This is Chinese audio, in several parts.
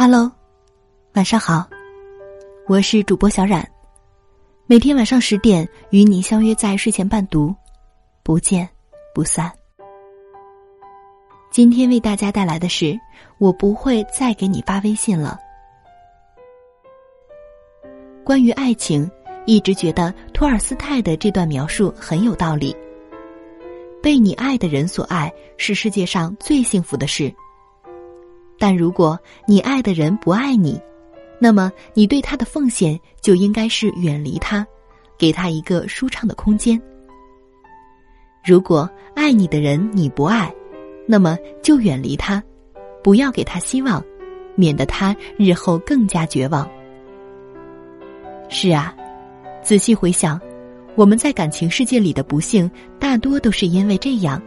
Hello，晚上好，我是主播小冉，每天晚上十点与你相约在睡前伴读，不见不散。今天为大家带来的是，我不会再给你发微信了。关于爱情，一直觉得托尔斯泰的这段描述很有道理。被你爱的人所爱，是世界上最幸福的事。但如果你爱的人不爱你，那么你对他的奉献就应该是远离他，给他一个舒畅的空间。如果爱你的人你不爱，那么就远离他，不要给他希望，免得他日后更加绝望。是啊，仔细回想，我们在感情世界里的不幸，大多都是因为这样。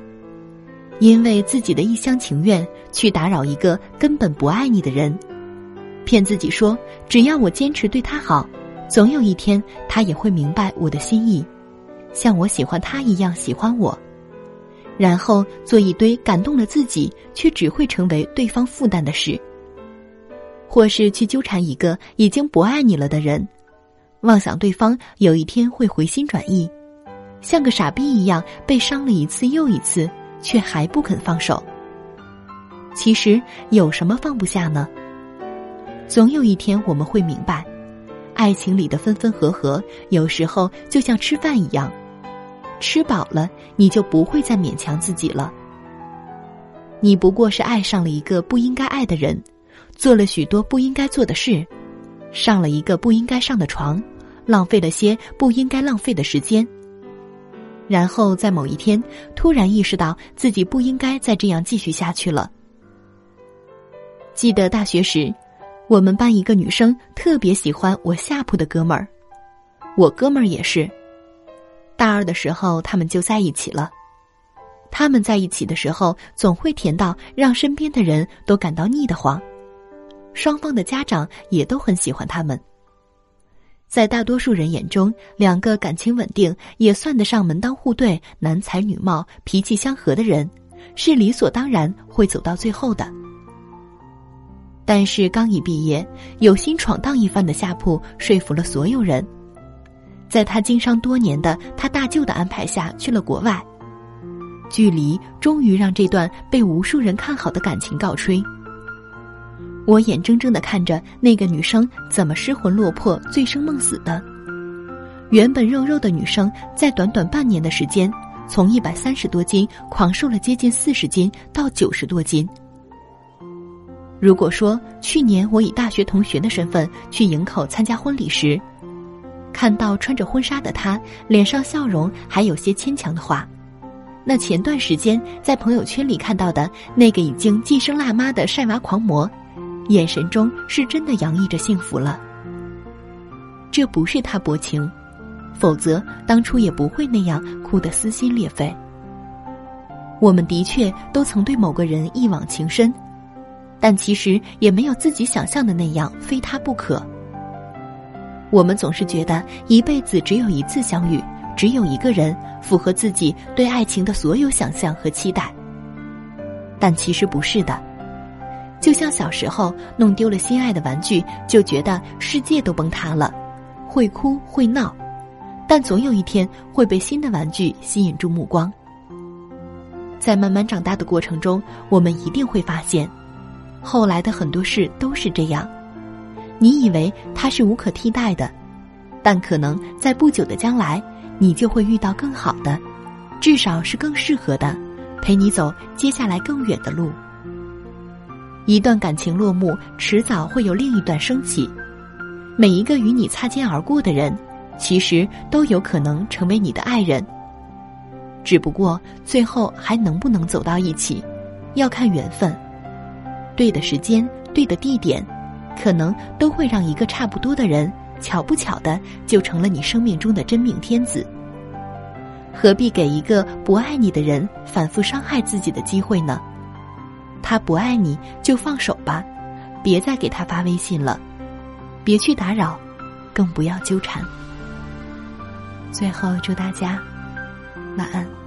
因为自己的一厢情愿去打扰一个根本不爱你的人，骗自己说只要我坚持对他好，总有一天他也会明白我的心意，像我喜欢他一样喜欢我，然后做一堆感动了自己却只会成为对方负担的事，或是去纠缠一个已经不爱你了的人，妄想对方有一天会回心转意，像个傻逼一样被伤了一次又一次。却还不肯放手。其实有什么放不下呢？总有一天我们会明白，爱情里的分分合合，有时候就像吃饭一样，吃饱了你就不会再勉强自己了。你不过是爱上了一个不应该爱的人，做了许多不应该做的事，上了一个不应该上的床，浪费了些不应该浪费的时间。然后在某一天，突然意识到自己不应该再这样继续下去了。记得大学时，我们班一个女生特别喜欢我下铺的哥们儿，我哥们儿也是。大二的时候，他们就在一起了。他们在一起的时候，总会甜到让身边的人都感到腻得慌，双方的家长也都很喜欢他们。在大多数人眼中，两个感情稳定、也算得上门当户对、男才女貌、脾气相合的人，是理所当然会走到最后的。但是刚一毕业，有心闯荡一番的夏普说服了所有人，在他经商多年的他大舅的安排下去了国外，距离终于让这段被无数人看好的感情告吹。我眼睁睁的看着那个女生怎么失魂落魄、醉生梦死的。原本肉肉的女生，在短短半年的时间，从一百三十多斤狂瘦了接近四十斤到九十多斤。如果说去年我以大学同学的身份去营口参加婚礼时，看到穿着婚纱的她脸上笑容还有些牵强的话，那前段时间在朋友圈里看到的那个已经晋升辣妈的晒娃狂魔。眼神中是真的洋溢着幸福了。这不是他薄情，否则当初也不会那样哭得撕心裂肺。我们的确都曾对某个人一往情深，但其实也没有自己想象的那样非他不可。我们总是觉得一辈子只有一次相遇，只有一个人符合自己对爱情的所有想象和期待，但其实不是的。就像小时候弄丢了心爱的玩具，就觉得世界都崩塌了，会哭会闹，但总有一天会被新的玩具吸引住目光。在慢慢长大的过程中，我们一定会发现，后来的很多事都是这样。你以为它是无可替代的，但可能在不久的将来，你就会遇到更好的，至少是更适合的，陪你走接下来更远的路。一段感情落幕，迟早会有另一段升起。每一个与你擦肩而过的人，其实都有可能成为你的爱人。只不过最后还能不能走到一起，要看缘分。对的时间，对的地点，可能都会让一个差不多的人，巧不巧的就成了你生命中的真命天子。何必给一个不爱你的人反复伤害自己的机会呢？他不爱你就放手吧，别再给他发微信了，别去打扰，更不要纠缠。最后祝大家晚安。